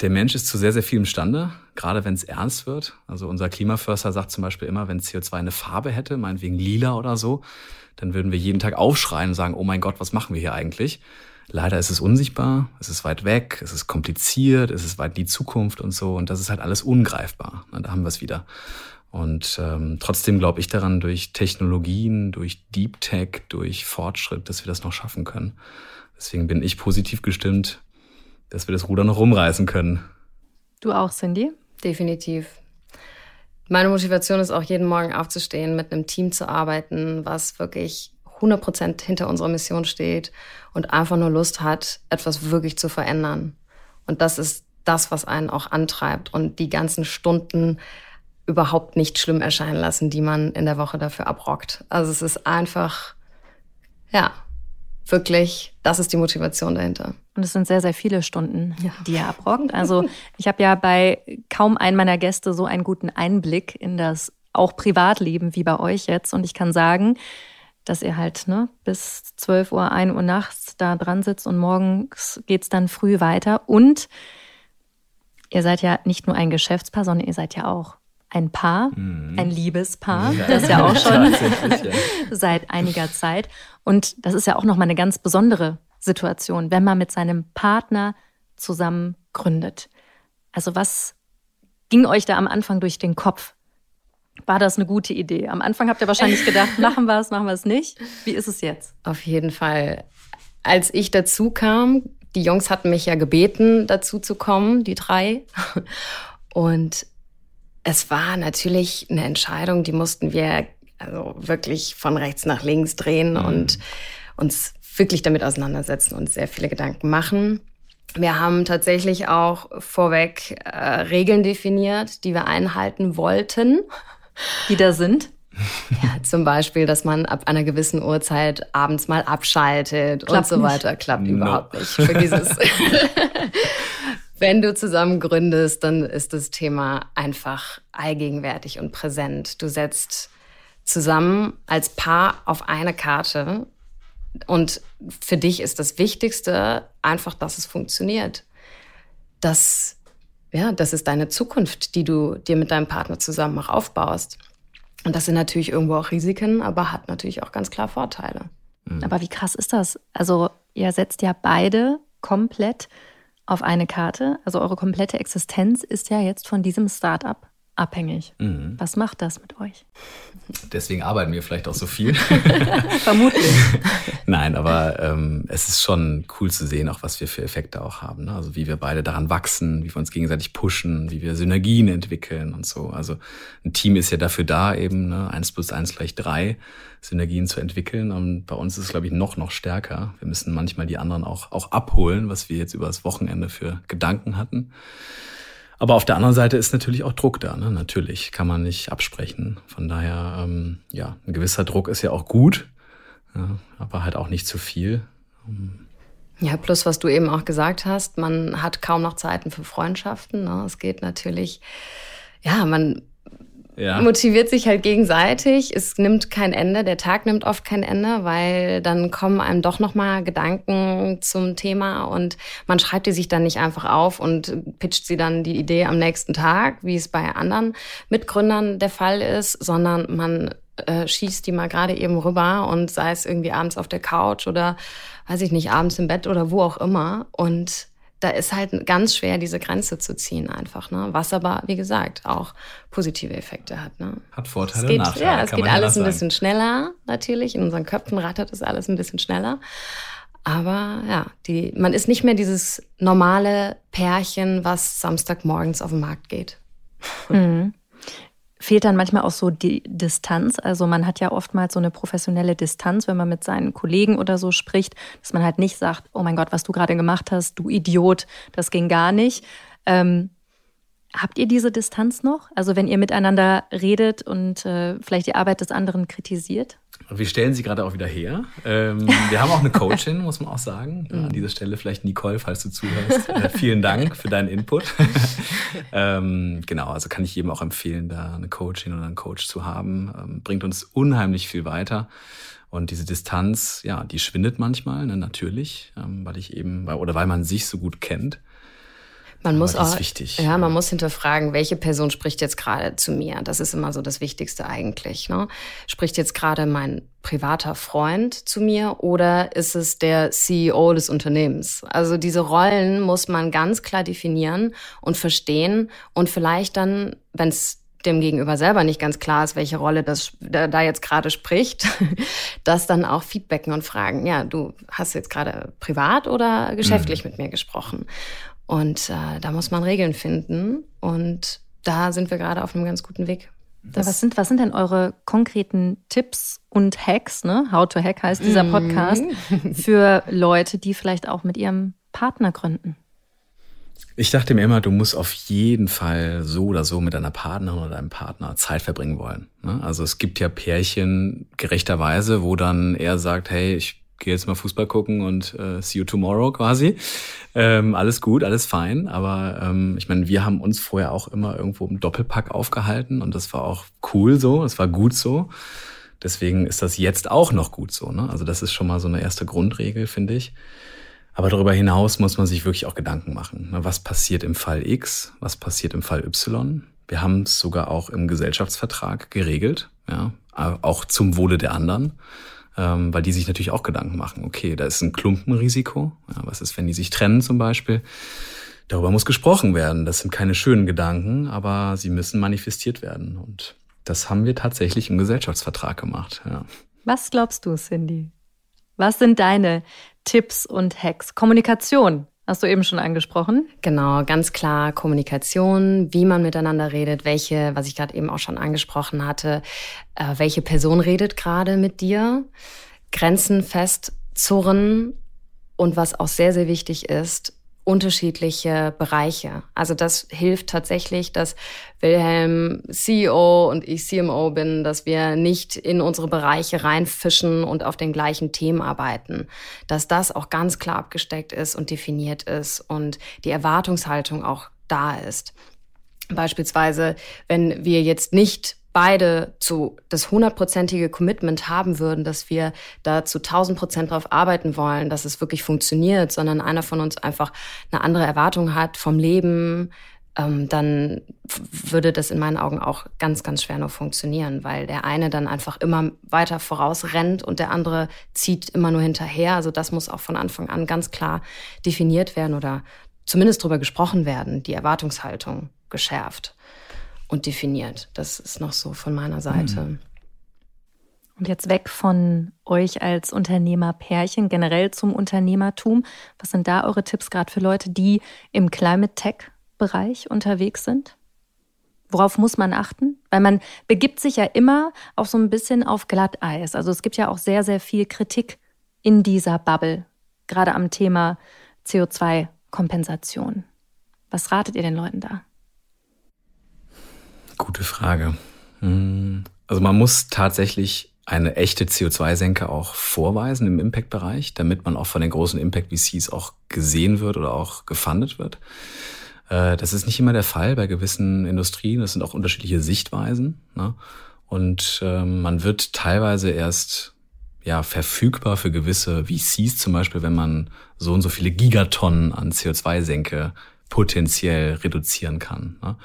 Speaker 2: der Mensch ist zu sehr, sehr viel imstande, gerade wenn es ernst wird. Also unser Klimaförster sagt zum Beispiel immer, wenn CO2 eine Farbe hätte, meinetwegen lila oder so, dann würden wir jeden Tag aufschreien und sagen, oh mein Gott, was machen wir hier eigentlich? Leider ist es unsichtbar, es ist weit weg, es ist kompliziert, es ist weit in die Zukunft und so. Und das ist halt alles ungreifbar. Und da haben wir es wieder. Und ähm, trotzdem glaube ich daran, durch Technologien, durch Deep Tech, durch Fortschritt, dass wir das noch schaffen können. Deswegen bin ich positiv gestimmt, dass wir das Ruder noch rumreißen können.
Speaker 3: Du auch, Cindy?
Speaker 5: Definitiv. Meine Motivation ist auch jeden Morgen aufzustehen, mit einem Team zu arbeiten, was wirklich 100 Prozent hinter unserer Mission steht und einfach nur Lust hat, etwas wirklich zu verändern. Und das ist das, was einen auch antreibt und die ganzen Stunden überhaupt nicht schlimm erscheinen lassen, die man in der Woche dafür abrockt. Also es ist einfach, ja, wirklich, das ist die Motivation dahinter.
Speaker 3: Und es sind sehr, sehr viele Stunden, ja. die ihr abrockt. Also ich habe ja bei kaum einem meiner Gäste so einen guten Einblick in das auch Privatleben wie bei euch jetzt. Und ich kann sagen, dass ihr halt ne, bis 12 Uhr, 1 Uhr nachts da dran sitzt und morgens geht es dann früh weiter. Und ihr seid ja nicht nur ein Geschäftspaar, sondern ihr seid ja auch ein Paar, mhm. ein Liebespaar, ja. das ja auch schon ja. seit einiger Zeit. Und das ist ja auch nochmal eine ganz besondere Situation, wenn man mit seinem Partner zusammen gründet. Also was ging euch da am Anfang durch den Kopf? War das eine gute Idee? Am Anfang habt ihr wahrscheinlich gedacht, machen wir es, machen wir es nicht. Wie ist es jetzt?
Speaker 5: Auf jeden Fall. Als ich dazu kam, die Jungs hatten mich ja gebeten, dazu zu kommen, die drei. Und es war natürlich eine Entscheidung, die mussten wir also wirklich von rechts nach links drehen mhm. und uns wirklich damit auseinandersetzen und sehr viele Gedanken machen. Wir haben tatsächlich auch vorweg äh, Regeln definiert, die wir einhalten wollten.
Speaker 3: Die da sind?
Speaker 5: Ja, zum Beispiel, dass man ab einer gewissen Uhrzeit abends mal abschaltet Klappt und so weiter. Klappt no. überhaupt nicht. Vergiss es. Wenn du zusammen gründest, dann ist das Thema einfach allgegenwärtig und präsent. Du setzt zusammen als Paar auf eine Karte und für dich ist das Wichtigste einfach, dass es funktioniert. Das, ja, das ist deine Zukunft, die du dir mit deinem Partner zusammen auch aufbaust. Und das sind natürlich irgendwo auch Risiken, aber hat natürlich auch ganz klar Vorteile.
Speaker 3: Mhm. Aber wie krass ist das? Also ihr setzt ja beide komplett auf eine Karte. Also eure komplette Existenz ist ja jetzt von diesem Startup abhängig. Mhm. Was macht das mit euch?
Speaker 2: Deswegen arbeiten wir vielleicht auch so viel.
Speaker 3: Vermutlich.
Speaker 2: Nein, aber ähm, es ist schon cool zu sehen, auch was wir für Effekte auch haben. Ne? Also wie wir beide daran wachsen, wie wir uns gegenseitig pushen, wie wir Synergien entwickeln und so. Also ein Team ist ja dafür da, eben ne? eins plus eins gleich drei Synergien zu entwickeln. Und bei uns ist es, glaube ich, noch, noch stärker. Wir müssen manchmal die anderen auch, auch abholen, was wir jetzt über das Wochenende für Gedanken hatten. Aber auf der anderen Seite ist natürlich auch Druck da. Ne? Natürlich kann man nicht absprechen. Von daher, ähm, ja, ein gewisser Druck ist ja auch gut, ja, aber halt auch nicht zu viel.
Speaker 5: Ja, plus was du eben auch gesagt hast, man hat kaum noch Zeiten für Freundschaften. Ne? Es geht natürlich, ja, man ja. motiviert sich halt gegenseitig. Es nimmt kein Ende, der Tag nimmt oft kein Ende, weil dann kommen einem doch nochmal Gedanken zum Thema und man schreibt die sich dann nicht einfach auf und pitcht sie dann die Idee am nächsten Tag, wie es bei anderen Mitgründern der Fall ist, sondern man äh, schießt die mal gerade eben rüber und sei es irgendwie abends auf der Couch oder weiß ich nicht, abends im Bett oder wo auch immer und da ist halt ganz schwer, diese Grenze zu ziehen einfach. Ne? Was aber, wie gesagt, auch positive Effekte hat. Ne?
Speaker 2: Hat Vorteile,
Speaker 5: es geht,
Speaker 2: Nachteile.
Speaker 5: Ja, es geht alles ein bisschen schneller natürlich. In unseren Köpfen rattert es alles ein bisschen schneller. Aber ja, die, man ist nicht mehr dieses normale Pärchen, was Samstagmorgens auf den Markt geht.
Speaker 3: Mhm. Fehlt dann manchmal auch so die Distanz? Also man hat ja oftmals so eine professionelle Distanz, wenn man mit seinen Kollegen oder so spricht, dass man halt nicht sagt, oh mein Gott, was du gerade gemacht hast, du Idiot, das ging gar nicht. Ähm, habt ihr diese Distanz noch? Also wenn ihr miteinander redet und äh, vielleicht die Arbeit des anderen kritisiert?
Speaker 2: Wir stellen sie gerade auch wieder her. Ähm, wir haben auch eine Coachin, muss man auch sagen. An dieser Stelle vielleicht Nicole, falls du zuhörst. Äh, vielen Dank für deinen Input. ähm, genau, also kann ich jedem auch empfehlen, da eine Coachin oder einen Coach zu haben. Ähm, bringt uns unheimlich viel weiter. Und diese Distanz, ja, die schwindet manchmal, ne, natürlich, ähm, weil ich eben, oder weil man sich so gut kennt.
Speaker 5: Man muss auch, ja, man muss hinterfragen, welche Person spricht jetzt gerade zu mir. Das ist immer so das Wichtigste eigentlich. Ne? Spricht jetzt gerade mein privater Freund zu mir oder ist es der CEO des Unternehmens? Also diese Rollen muss man ganz klar definieren und verstehen und vielleicht dann, wenn es dem Gegenüber selber nicht ganz klar ist, welche Rolle das da jetzt gerade spricht, das dann auch feedbacken und fragen, ja, du hast jetzt gerade privat oder geschäftlich mhm. mit mir gesprochen? Und äh, da muss man Regeln finden. Und da sind wir gerade auf einem ganz guten Weg.
Speaker 3: was, sind, was sind denn eure konkreten Tipps und Hacks? Ne? How to Hack heißt dieser mhm. Podcast für Leute, die vielleicht auch mit ihrem Partner gründen.
Speaker 2: Ich dachte mir immer, du musst auf jeden Fall so oder so mit deiner Partnerin oder deinem Partner Zeit verbringen wollen. Ne? Also es gibt ja Pärchen gerechterweise, wo dann er sagt, hey, ich gehe jetzt mal Fußball gucken und äh, see you tomorrow quasi. Ähm, alles gut, alles fein. Aber ähm, ich meine, wir haben uns vorher auch immer irgendwo im Doppelpack aufgehalten und das war auch cool so, es war gut so. Deswegen ist das jetzt auch noch gut so. Ne? Also das ist schon mal so eine erste Grundregel, finde ich. Aber darüber hinaus muss man sich wirklich auch Gedanken machen. Ne? Was passiert im Fall X? Was passiert im Fall Y? Wir haben es sogar auch im Gesellschaftsvertrag geregelt, ja, auch zum Wohle der anderen ähm, weil die sich natürlich auch Gedanken machen. Okay, da ist ein Klumpenrisiko. Ja, was ist, wenn die sich trennen zum Beispiel? Darüber muss gesprochen werden. Das sind keine schönen Gedanken, aber sie müssen manifestiert werden. Und das haben wir tatsächlich im Gesellschaftsvertrag gemacht. Ja.
Speaker 3: Was glaubst du, Cindy? Was sind deine Tipps und Hacks? Kommunikation Hast du eben schon angesprochen?
Speaker 5: Genau, ganz klar Kommunikation, wie man miteinander redet, welche, was ich gerade eben auch schon angesprochen hatte, äh, welche Person redet gerade mit dir, Grenzen festzurren und was auch sehr, sehr wichtig ist, unterschiedliche Bereiche. Also das hilft tatsächlich, dass Wilhelm CEO und ich CMO bin, dass wir nicht in unsere Bereiche reinfischen und auf den gleichen Themen arbeiten. Dass das auch ganz klar abgesteckt ist und definiert ist und die Erwartungshaltung auch da ist. Beispielsweise, wenn wir jetzt nicht beide zu das hundertprozentige Commitment haben würden, dass wir da zu tausend Prozent drauf arbeiten wollen, dass es wirklich funktioniert, sondern einer von uns einfach eine andere Erwartung hat vom Leben, ähm, dann würde das in meinen Augen auch ganz, ganz schwer nur funktionieren, weil der eine dann einfach immer weiter vorausrennt und der andere zieht immer nur hinterher. Also das muss auch von Anfang an ganz klar definiert werden oder zumindest drüber gesprochen werden, die Erwartungshaltung geschärft und definiert. Das ist noch so von meiner Seite. Mhm.
Speaker 3: Und jetzt weg von euch als Unternehmerpärchen, generell zum Unternehmertum. Was sind da eure Tipps gerade für Leute, die im Climate Tech-Bereich unterwegs sind? Worauf muss man achten? Weil man begibt sich ja immer auch so ein bisschen auf Glatteis. Also es gibt ja auch sehr, sehr viel Kritik in dieser Bubble, gerade am Thema CO2-Kompensation. Was ratet ihr den Leuten da?
Speaker 2: Gute Frage. Hm. Also man muss tatsächlich eine echte CO2-Senke auch vorweisen im Impact-Bereich, damit man auch von den großen Impact-VCs auch gesehen wird oder auch gefundet wird. Äh, das ist nicht immer der Fall bei gewissen Industrien. Das sind auch unterschiedliche Sichtweisen. Ne? Und ähm, man wird teilweise erst ja, verfügbar für gewisse VCs, zum Beispiel, wenn man so und so viele Gigatonnen an CO2-Senke potenziell reduzieren kann. Ne?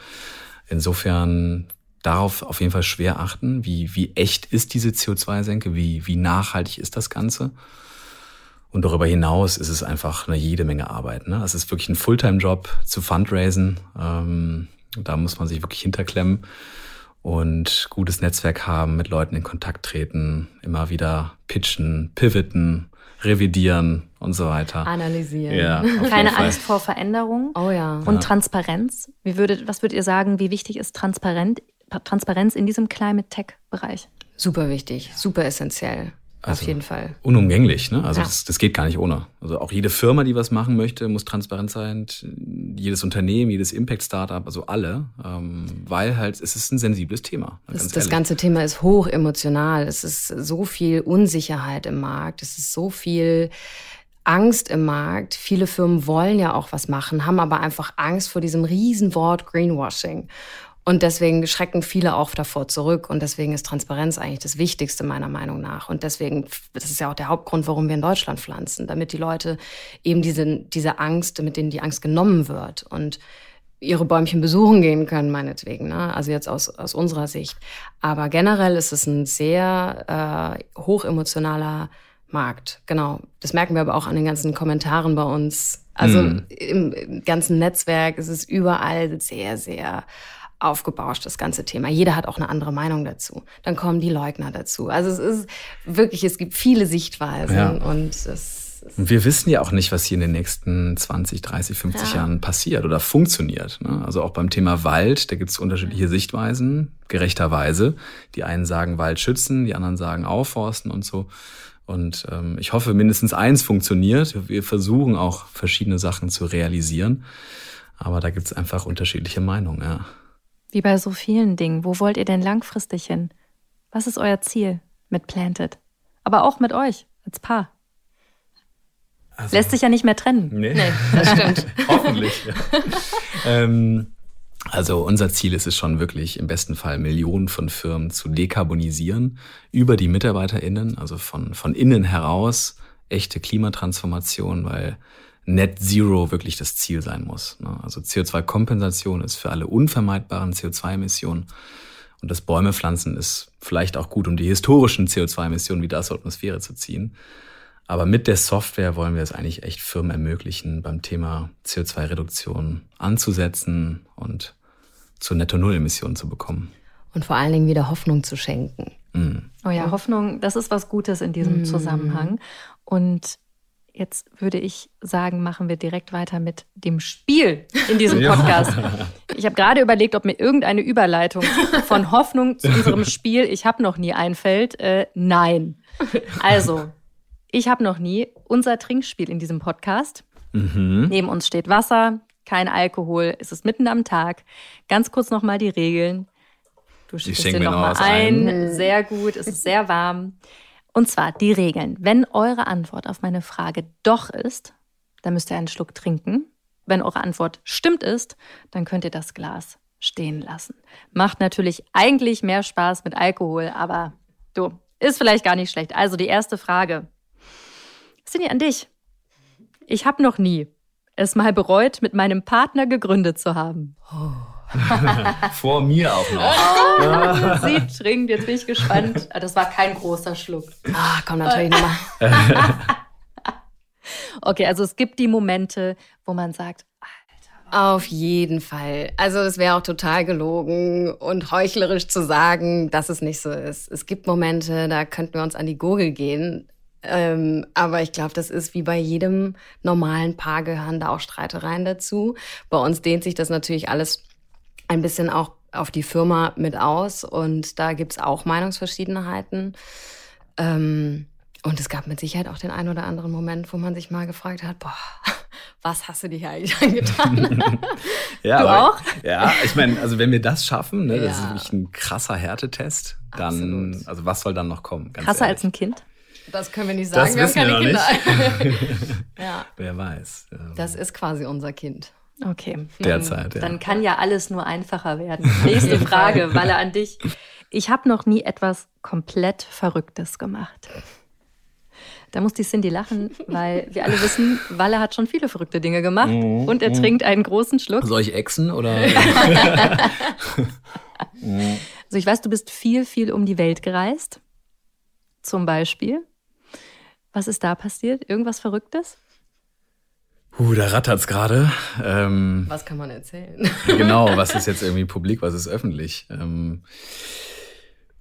Speaker 2: Insofern darauf auf jeden Fall schwer achten, wie, wie echt ist diese CO2-Senke, wie, wie nachhaltig ist das Ganze. Und darüber hinaus ist es einfach eine jede Menge Arbeit. Ne? Es ist wirklich ein Fulltime-Job zu fundraisen. Ähm, da muss man sich wirklich hinterklemmen und gutes Netzwerk haben, mit Leuten in Kontakt treten, immer wieder pitchen, pivoten, revidieren und so weiter.
Speaker 5: Analysieren.
Speaker 3: Ja, Keine Angst vor Veränderung.
Speaker 5: Oh ja.
Speaker 3: Und
Speaker 2: ja.
Speaker 3: Transparenz. Wie würdet, was würdet ihr sagen, wie wichtig ist Transparenz, Transparenz in diesem Climate Tech-Bereich?
Speaker 5: Super wichtig, super essentiell. Also Auf jeden Fall.
Speaker 2: Unumgänglich, ne? Also ja. das, das geht gar nicht ohne. Also auch jede Firma, die was machen möchte, muss transparent sein. Jedes Unternehmen, jedes Impact-Startup, also alle, ähm, weil halt es ist ein sensibles Thema.
Speaker 5: Das, das ganze Thema ist hoch emotional. Es ist so viel Unsicherheit im Markt. Es ist so viel Angst im Markt. Viele Firmen wollen ja auch was machen, haben aber einfach Angst vor diesem Riesenwort Greenwashing. Und deswegen schrecken viele auch davor zurück. Und deswegen ist Transparenz eigentlich das Wichtigste meiner Meinung nach. Und deswegen, das ist ja auch der Hauptgrund, warum wir in Deutschland pflanzen, damit die Leute eben diese, diese Angst, mit denen die Angst genommen wird und ihre Bäumchen besuchen gehen können, meinetwegen. Ne? Also jetzt aus, aus unserer Sicht. Aber generell ist es ein sehr äh, hochemotionaler Markt. Genau. Das merken wir aber auch an den ganzen Kommentaren bei uns. Also hm. im, im ganzen Netzwerk ist es überall sehr, sehr aufgebauscht, das ganze Thema. Jeder hat auch eine andere Meinung dazu. Dann kommen die Leugner dazu. Also es ist wirklich, es gibt viele Sichtweisen ja. und es
Speaker 2: und wir wissen ja auch nicht, was hier in den nächsten 20, 30, 50 ja. Jahren passiert oder funktioniert. Ne? Also auch beim Thema Wald, da gibt es unterschiedliche Sichtweisen, gerechterweise. Die einen sagen Wald schützen, die anderen sagen aufforsten und so. Und ähm, ich hoffe, mindestens eins funktioniert. Wir versuchen auch verschiedene Sachen zu realisieren. Aber da gibt es einfach unterschiedliche Meinungen, ja.
Speaker 3: Wie bei so vielen Dingen. Wo wollt ihr denn langfristig hin? Was ist euer Ziel mit Planted? Aber auch mit euch als Paar. Also, Lässt sich ja nicht mehr trennen.
Speaker 2: Nee, nee das stimmt. Hoffentlich. Ja. ähm, also unser Ziel ist es schon wirklich im besten Fall Millionen von Firmen zu dekarbonisieren über die MitarbeiterInnen, also von, von innen heraus echte Klimatransformation, weil Net Zero wirklich das Ziel sein muss. Ne? Also CO2-Kompensation ist für alle unvermeidbaren CO2-Emissionen. Und das Bäume pflanzen ist vielleicht auch gut, um die historischen CO2-Emissionen wieder aus der Atmosphäre zu ziehen. Aber mit der Software wollen wir es eigentlich echt Firmen ermöglichen, beim Thema CO2-Reduktion anzusetzen und zu Netto-Null-Emissionen zu bekommen.
Speaker 5: Und vor allen Dingen wieder Hoffnung zu schenken.
Speaker 3: Mm. Oh ja, Hoffnung, das ist was Gutes in diesem mm. Zusammenhang. Und Jetzt würde ich sagen, machen wir direkt weiter mit dem Spiel in diesem Podcast. Ich habe gerade überlegt, ob mir irgendeine Überleitung von Hoffnung zu unserem Spiel Ich habe noch nie einfällt. Äh, nein. Also, ich habe noch nie unser Trinkspiel in diesem Podcast. Mhm. Neben uns steht Wasser, kein Alkohol, es ist mitten am Tag. Ganz kurz nochmal die Regeln. Du schickst dir nochmal ein. ein. Sehr gut, es ist sehr warm. Und zwar die Regeln. Wenn eure Antwort auf meine Frage doch ist, dann müsst ihr einen Schluck trinken. Wenn eure Antwort stimmt ist, dann könnt ihr das Glas stehen lassen. Macht natürlich eigentlich mehr Spaß mit Alkohol, aber du, ist vielleicht gar nicht schlecht. Also die erste Frage. Die an dich? Ich habe noch nie es mal bereut, mit meinem Partner gegründet zu haben. Oh.
Speaker 2: Vor mir auch noch.
Speaker 3: Oh, sie trinkt, jetzt bin ich gespannt. Ah, das war kein großer Schluck.
Speaker 5: Ah, komm natürlich nochmal.
Speaker 3: okay, also es gibt die Momente, wo man sagt,
Speaker 5: auf jeden Fall. Also es wäre auch total gelogen und heuchlerisch zu sagen, dass es nicht so ist. Es gibt Momente, da könnten wir uns an die Gurgel gehen. Ähm, aber ich glaube, das ist wie bei jedem normalen Paar gehören da auch Streitereien dazu. Bei uns dehnt sich das natürlich alles ein bisschen auch auf die Firma mit aus und da gibt es auch Meinungsverschiedenheiten. Ähm, und es gab mit Sicherheit auch den einen oder anderen Moment, wo man sich mal gefragt hat, boah, was hast du dir hier eigentlich angetan?
Speaker 2: ja, du aber, auch? Ja, ich meine, also wenn wir das schaffen, ne, ja. das ist wirklich ein krasser Härtetest, dann, Absolut. also was soll dann noch kommen?
Speaker 3: Krasser ehrlich. als ein Kind?
Speaker 5: Das können wir nicht sagen, das wir haben keine
Speaker 2: wir Kinder. ja. Wer weiß.
Speaker 5: Das ist quasi unser Kind.
Speaker 3: Okay.
Speaker 2: Derzeit,
Speaker 3: ja. Dann kann ja alles nur einfacher werden. Nächste Frage, Walle, an dich. Ich habe noch nie etwas komplett Verrücktes gemacht. Da muss die Cindy lachen, weil wir alle wissen, Walle hat schon viele verrückte Dinge gemacht mhm. und er mhm. trinkt einen großen Schluck.
Speaker 2: Soll ich exen oder?
Speaker 3: also ich weiß, du bist viel, viel um die Welt gereist. Zum Beispiel. Was ist da passiert? Irgendwas Verrücktes?
Speaker 2: Uh, da rattert's gerade.
Speaker 5: Ähm, was kann man erzählen?
Speaker 2: genau, was ist jetzt irgendwie publik, was ist öffentlich? Ähm,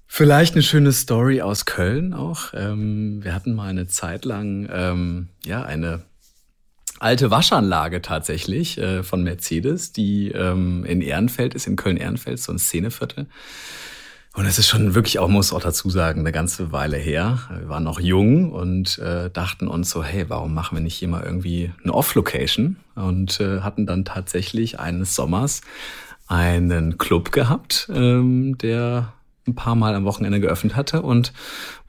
Speaker 2: vielleicht eine schöne Story aus Köln auch. Ähm, wir hatten mal eine Zeit lang ähm, ja eine alte Waschanlage tatsächlich äh, von Mercedes, die ähm, in Ehrenfeld ist, in Köln-Ehrenfeld, so ein Szeneviertel. Und es ist schon wirklich auch, muss auch dazu sagen, eine ganze Weile her. Wir waren noch jung und äh, dachten uns so, hey, warum machen wir nicht hier mal irgendwie eine Off-Location? Und äh, hatten dann tatsächlich eines Sommers einen Club gehabt, ähm, der ein paar Mal am Wochenende geöffnet hatte und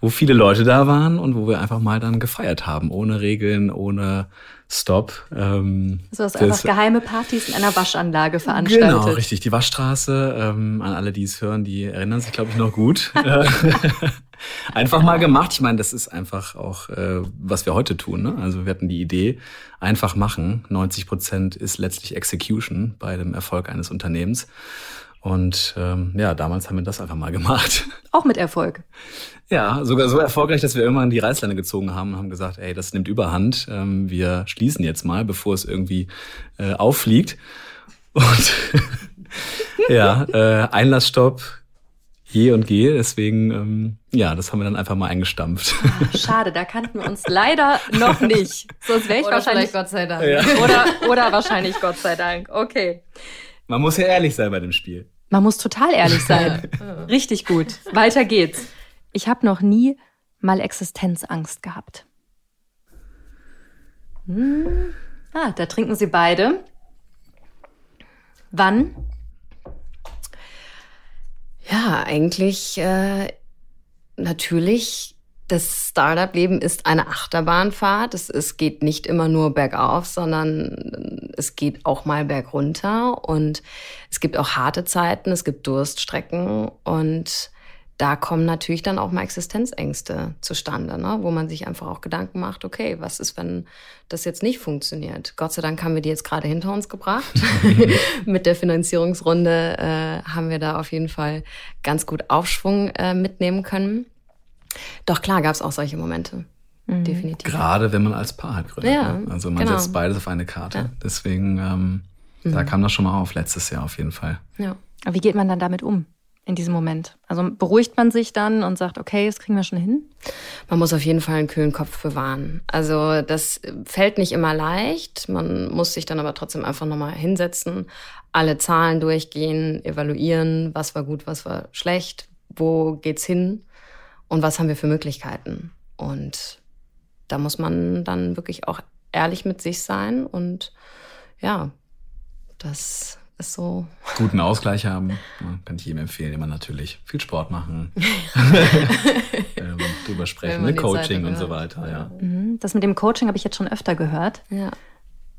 Speaker 2: wo viele Leute da waren und wo wir einfach mal dann gefeiert haben, ohne Regeln, ohne Stop.
Speaker 3: Ähm, so hast einfach geheime Partys in einer Waschanlage veranstaltet.
Speaker 2: Genau, richtig. Die Waschstraße, ähm, an alle, die es hören, die erinnern sich, glaube ich, noch gut. einfach mal gemacht. Ich meine, das ist einfach auch, äh, was wir heute tun. Ne? Also wir hatten die Idee, einfach machen. 90 Prozent ist letztlich Execution bei dem Erfolg eines Unternehmens. Und ähm, ja, damals haben wir das einfach mal gemacht.
Speaker 3: Auch mit Erfolg.
Speaker 2: Ja, sogar so erfolgreich, dass wir irgendwann die Reißleine gezogen haben und haben gesagt, ey, das nimmt überhand. Ähm, wir schließen jetzt mal, bevor es irgendwie äh, auffliegt. Und ja, äh, Einlassstopp, je und gehe. Deswegen, ähm, ja, das haben wir dann einfach mal eingestampft.
Speaker 3: Ah, schade, da kannten wir uns leider noch nicht. Sonst wäre ich oder wahrscheinlich
Speaker 5: Gott sei Dank.
Speaker 3: Ja. Oder, oder wahrscheinlich Gott sei Dank. Okay.
Speaker 2: Man muss ja ehrlich sein bei dem Spiel.
Speaker 3: Man muss total ehrlich sein. Richtig gut. Weiter geht's. Ich habe noch nie mal Existenzangst gehabt. Hm. Ah, da trinken sie beide. Wann?
Speaker 5: Ja, eigentlich äh, natürlich das Startup-Leben ist eine Achterbahnfahrt. Es, es geht nicht immer nur bergauf, sondern es geht auch mal bergunter. Und es gibt auch harte Zeiten, es gibt Durststrecken. Und da kommen natürlich dann auch mal Existenzängste zustande, ne? wo man sich einfach auch Gedanken macht, okay, was ist, wenn das jetzt nicht funktioniert? Gott sei Dank haben wir die jetzt gerade hinter uns gebracht. Mit der Finanzierungsrunde äh, haben wir da auf jeden Fall ganz gut Aufschwung äh, mitnehmen können. Doch klar gab es auch solche Momente. Mhm. Definitiv.
Speaker 2: Gerade wenn man als Paar halt gründet. Ja, ne? Also man genau. setzt beides auf eine Karte. Ja. Deswegen, ähm, mhm. da kam das schon mal auf, letztes Jahr auf jeden Fall.
Speaker 3: Ja. Aber wie geht man dann damit um? in diesem Moment? Also beruhigt man sich dann und sagt, okay, das kriegen wir schon hin?
Speaker 5: Man muss auf jeden Fall einen kühlen Kopf bewahren. Also das fällt nicht immer leicht. Man muss sich dann aber trotzdem einfach nochmal hinsetzen, alle Zahlen durchgehen, evaluieren, was war gut, was war schlecht, wo geht's hin und was haben wir für Möglichkeiten. Und da muss man dann wirklich auch ehrlich mit sich sein und ja, das ist so.
Speaker 2: Guten Ausgleich haben, kann ich jedem empfehlen, immer natürlich viel Sport machen, ähm, drüber sprechen, ne? Coaching und so weiter. Ja.
Speaker 3: Mhm. Das mit dem Coaching habe ich jetzt schon öfter gehört. Ja.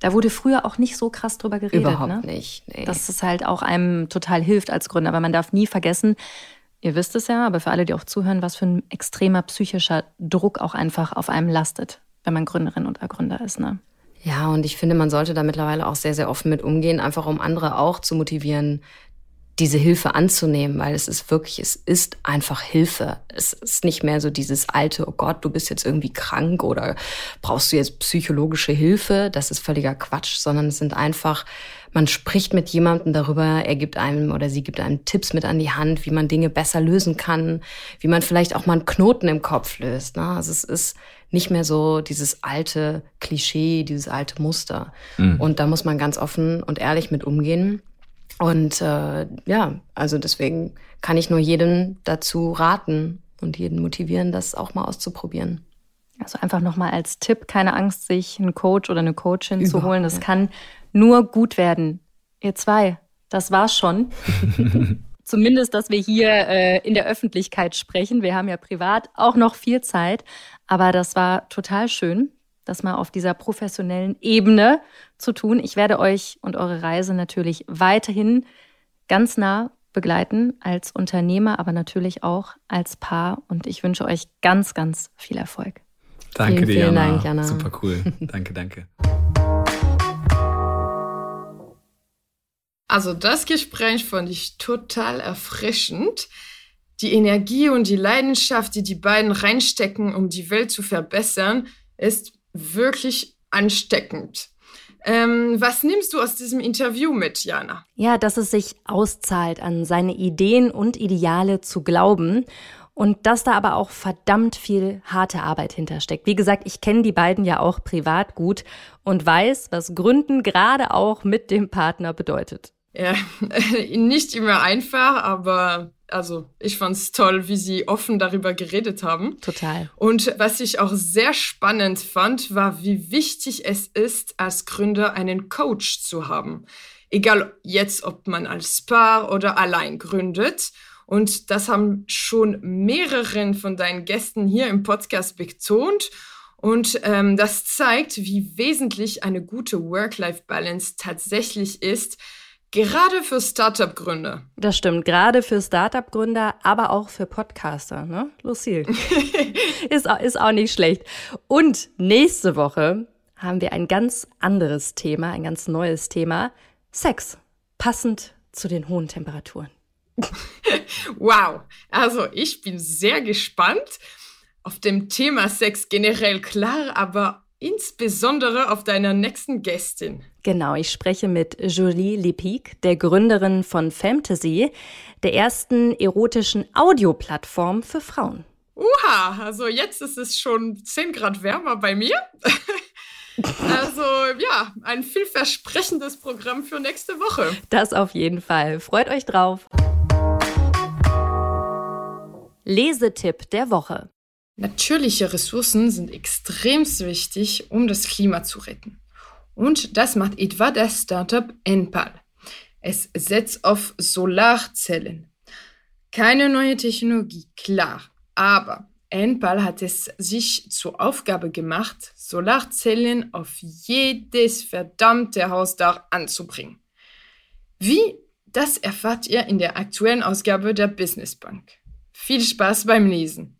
Speaker 3: Da wurde früher auch nicht so krass drüber geredet.
Speaker 5: Überhaupt
Speaker 3: ne?
Speaker 5: nicht.
Speaker 3: Nee. Dass es halt auch einem total hilft als Gründer. Aber man darf nie vergessen, Ihr wisst es ja, aber für alle, die auch zuhören, was für ein extremer psychischer Druck auch einfach auf einem lastet, wenn man Gründerin oder Gründer ist. Ne?
Speaker 5: Ja, und ich finde, man sollte da mittlerweile auch sehr, sehr offen mit umgehen, einfach um andere auch zu motivieren, diese Hilfe anzunehmen, weil es ist wirklich, es ist einfach Hilfe. Es ist nicht mehr so dieses alte, oh Gott, du bist jetzt irgendwie krank oder brauchst du jetzt psychologische Hilfe. Das ist völliger Quatsch, sondern es sind einfach man spricht mit jemandem darüber, er gibt einem oder sie gibt einem Tipps mit an die Hand, wie man Dinge besser lösen kann, wie man vielleicht auch mal einen Knoten im Kopf löst. Ne? Also es ist nicht mehr so dieses alte Klischee, dieses alte Muster. Mhm. Und da muss man ganz offen und ehrlich mit umgehen. Und äh, ja, also deswegen kann ich nur jedem dazu raten und jeden motivieren, das auch mal auszuprobieren.
Speaker 3: Also einfach nochmal als Tipp, keine Angst, sich einen Coach oder eine Coachin Überhaupt, zu holen. Das ja. kann nur gut werden. Ihr zwei, das war's schon. Zumindest, dass wir hier äh, in der Öffentlichkeit sprechen. Wir haben ja privat auch noch viel Zeit, aber das war total schön, das mal auf dieser professionellen Ebene zu tun. Ich werde euch und eure Reise natürlich weiterhin ganz nah begleiten als Unternehmer, aber natürlich auch als Paar. Und ich wünsche euch ganz, ganz viel Erfolg.
Speaker 2: Danke vielen, dir, vielen Jana. Dank, Jana. Super cool. danke, danke.
Speaker 4: Also das Gespräch fand ich total erfrischend. Die Energie und die Leidenschaft, die die beiden reinstecken, um die Welt zu verbessern, ist wirklich ansteckend. Ähm, was nimmst du aus diesem Interview mit, Jana?
Speaker 3: Ja, dass es sich auszahlt, an seine Ideen und Ideale zu glauben und dass da aber auch verdammt viel harte Arbeit hintersteckt. Wie gesagt, ich kenne die beiden ja auch privat gut und weiß, was Gründen gerade auch mit dem Partner bedeutet.
Speaker 4: Ja, nicht immer einfach, aber also ich fand es toll, wie sie offen darüber geredet haben.
Speaker 3: Total.
Speaker 4: Und was ich auch sehr spannend fand, war, wie wichtig es ist, als Gründer einen Coach zu haben. Egal jetzt, ob man als Paar oder allein gründet. Und das haben schon mehreren von deinen Gästen hier im Podcast betont. Und ähm, das zeigt, wie wesentlich eine gute Work-Life-Balance tatsächlich ist, Gerade für Startup-Gründer.
Speaker 3: Das stimmt, gerade für Startup-Gründer, aber auch für Podcaster, ne? Lucille. ist, ist auch nicht schlecht. Und nächste Woche haben wir ein ganz anderes Thema, ein ganz neues Thema. Sex. Passend zu den hohen Temperaturen.
Speaker 4: wow. Also ich bin sehr gespannt auf dem Thema Sex generell klar, aber insbesondere auf deiner nächsten Gästin.
Speaker 3: Genau, ich spreche mit Julie Lepic, der Gründerin von Fantasy, der ersten erotischen Audioplattform für Frauen.
Speaker 4: Uha, also jetzt ist es schon 10 Grad wärmer bei mir. also ja, ein vielversprechendes Programm für nächste Woche.
Speaker 3: Das auf jeden Fall. Freut euch drauf. Lesetipp der Woche.
Speaker 4: Natürliche Ressourcen sind extrem wichtig, um das Klima zu retten. Und das macht etwa das Startup Enpal. Es setzt auf Solarzellen. Keine neue Technologie, klar, aber Enpal hat es sich zur Aufgabe gemacht, Solarzellen auf jedes verdammte Hausdach anzubringen. Wie? Das erfahrt ihr in der aktuellen Ausgabe der Business Bank. Viel Spaß beim Lesen!